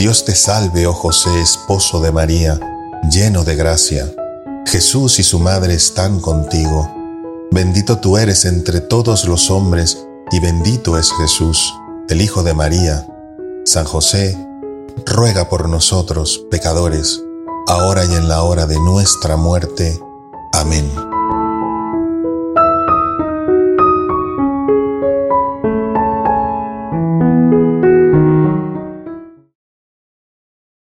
Dios te salve, oh José, esposo de María, lleno de gracia. Jesús y su madre están contigo. Bendito tú eres entre todos los hombres, y bendito es Jesús, el Hijo de María. San José, ruega por nosotros, pecadores, ahora y en la hora de nuestra muerte. Amén.